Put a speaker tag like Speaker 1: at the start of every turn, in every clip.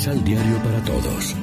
Speaker 1: Misal Diario para Todos.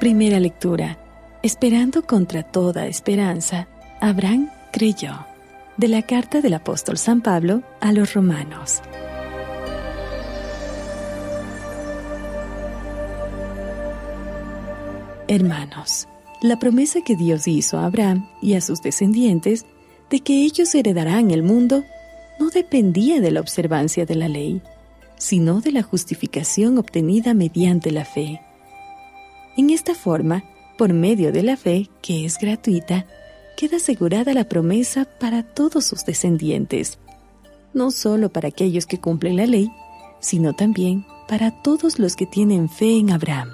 Speaker 2: Primera lectura. Esperando contra toda esperanza, Abraham creyó. De la carta del apóstol San Pablo a los romanos. Hermanos, la promesa que Dios hizo a Abraham y a sus descendientes de que ellos heredarán el mundo no dependía de la observancia de la ley, sino de la justificación obtenida mediante la fe. En esta forma, por medio de la fe, que es gratuita, queda asegurada la promesa para todos sus descendientes, no solo para aquellos que cumplen la ley, sino también para todos los que tienen fe en Abraham.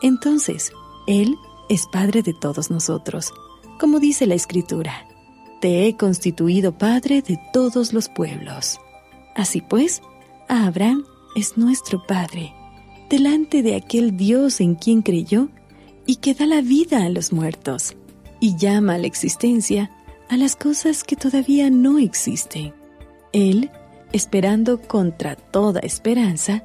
Speaker 2: Entonces, Él es Padre de todos nosotros, como dice la Escritura. Te he constituido Padre de todos los pueblos. Así pues, Abraham es nuestro Padre, delante de aquel Dios en quien creyó y que da la vida a los muertos y llama a la existencia a las cosas que todavía no existen. Él, esperando contra toda esperanza,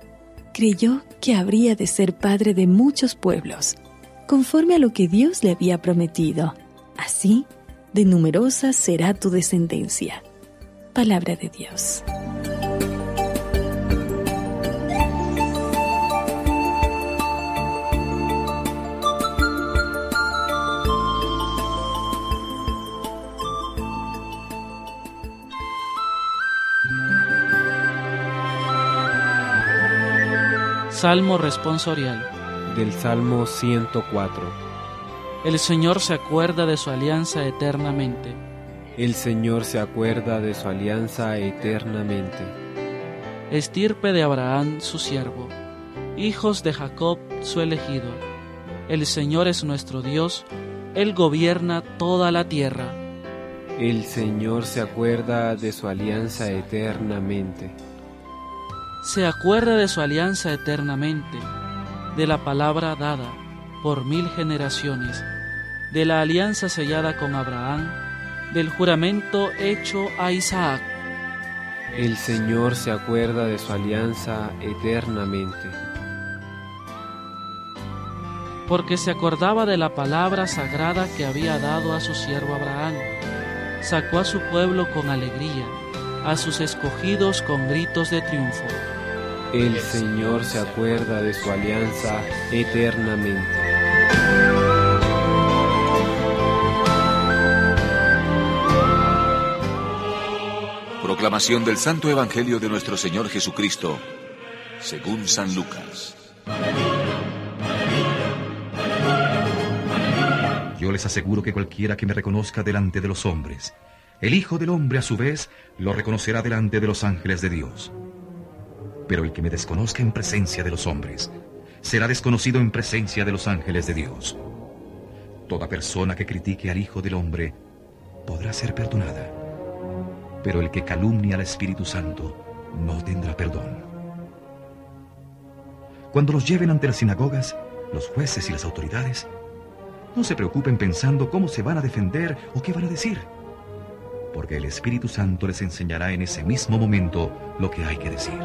Speaker 2: creyó que habría de ser padre de muchos pueblos conforme a lo que Dios le había prometido. Así, de numerosa será tu descendencia. Palabra de Dios.
Speaker 3: Salmo responsorial
Speaker 4: del Salmo 104.
Speaker 3: El Señor se acuerda de su alianza eternamente.
Speaker 4: El Señor se acuerda de su alianza eternamente.
Speaker 3: Estirpe de Abraham su siervo, hijos de Jacob su elegido. El Señor es nuestro Dios, Él gobierna toda la tierra.
Speaker 4: El Señor se acuerda de su alianza eternamente.
Speaker 3: Se acuerda de su alianza eternamente de la palabra dada por mil generaciones, de la alianza sellada con Abraham, del juramento hecho a Isaac.
Speaker 4: El Señor se acuerda de su alianza eternamente.
Speaker 3: Porque se acordaba de la palabra sagrada que había dado a su siervo Abraham. Sacó a su pueblo con alegría, a sus escogidos con gritos de triunfo.
Speaker 4: El Señor se acuerda de su alianza eternamente.
Speaker 5: Proclamación del Santo Evangelio de nuestro Señor Jesucristo, según San Lucas.
Speaker 6: Yo les aseguro que cualquiera que me reconozca delante de los hombres, el Hijo del Hombre a su vez lo reconocerá delante de los ángeles de Dios. Pero el que me desconozca en presencia de los hombres, será desconocido en presencia de los ángeles de Dios. Toda persona que critique al Hijo del Hombre podrá ser perdonada, pero el que calumnia al Espíritu Santo no tendrá perdón. Cuando los lleven ante las sinagogas, los jueces y las autoridades, no se preocupen pensando cómo se van a defender o qué van a decir, porque el Espíritu Santo les enseñará en ese mismo momento lo que hay que decir.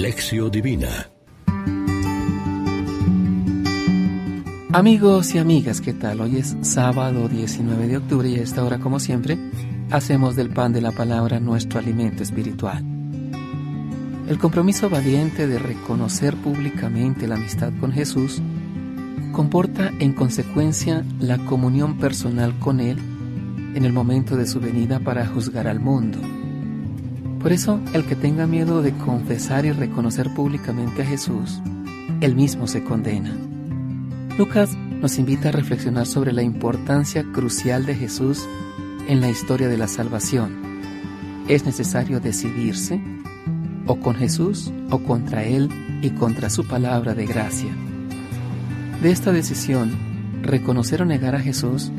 Speaker 1: Lección Divina
Speaker 7: Amigos y amigas, ¿qué tal? Hoy es sábado 19 de octubre y a esta hora, como siempre, hacemos del pan de la palabra nuestro alimento espiritual. El compromiso valiente de reconocer públicamente la amistad con Jesús comporta en consecuencia la comunión personal con Él en el momento de su venida para juzgar al mundo. Por eso, el que tenga miedo de confesar y reconocer públicamente a Jesús, él mismo se condena. Lucas nos invita a reflexionar sobre la importancia crucial de Jesús en la historia de la salvación. Es necesario decidirse o con Jesús o contra Él y contra su palabra de gracia. De esta decisión, reconocer o negar a Jesús,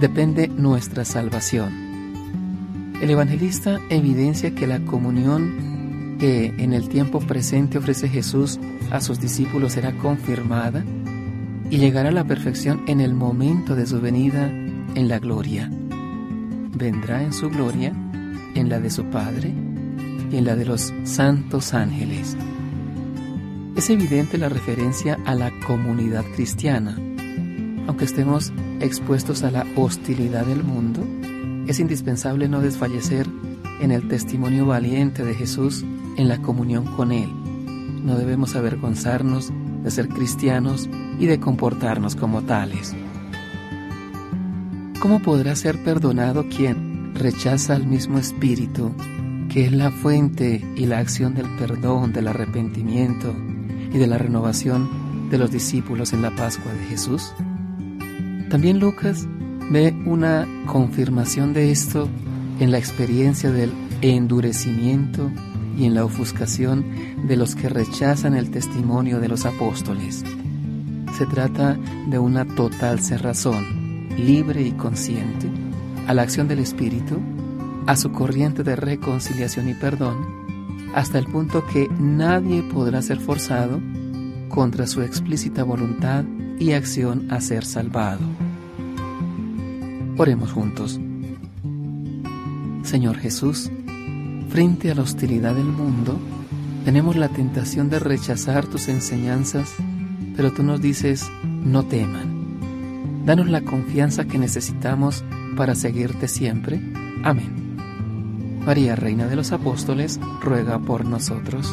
Speaker 7: depende nuestra salvación. El evangelista evidencia que la comunión que en el tiempo presente ofrece Jesús a sus discípulos será confirmada y llegará a la perfección en el momento de su venida en la gloria. Vendrá en su gloria, en la de su Padre y en la de los santos ángeles. Es evidente la referencia a la comunidad cristiana. Aunque estemos expuestos a la hostilidad del mundo, es indispensable no desfallecer en el testimonio valiente de Jesús en la comunión con Él. No debemos avergonzarnos de ser cristianos y de comportarnos como tales. ¿Cómo podrá ser perdonado quien rechaza al mismo Espíritu, que es la fuente y la acción del perdón, del arrepentimiento y de la renovación de los discípulos en la Pascua de Jesús? También Lucas ve una confirmación de esto en la experiencia del endurecimiento y en la ofuscación de los que rechazan el testimonio de los apóstoles. Se trata de una total cerrazón, libre y consciente, a la acción del Espíritu, a su corriente de reconciliación y perdón, hasta el punto que nadie podrá ser forzado contra su explícita voluntad y acción a ser salvado. Oremos juntos. Señor Jesús, frente a la hostilidad del mundo, tenemos la tentación de rechazar tus enseñanzas, pero tú nos dices, no teman. Danos la confianza que necesitamos para seguirte siempre. Amén. María, Reina de los Apóstoles, ruega por nosotros.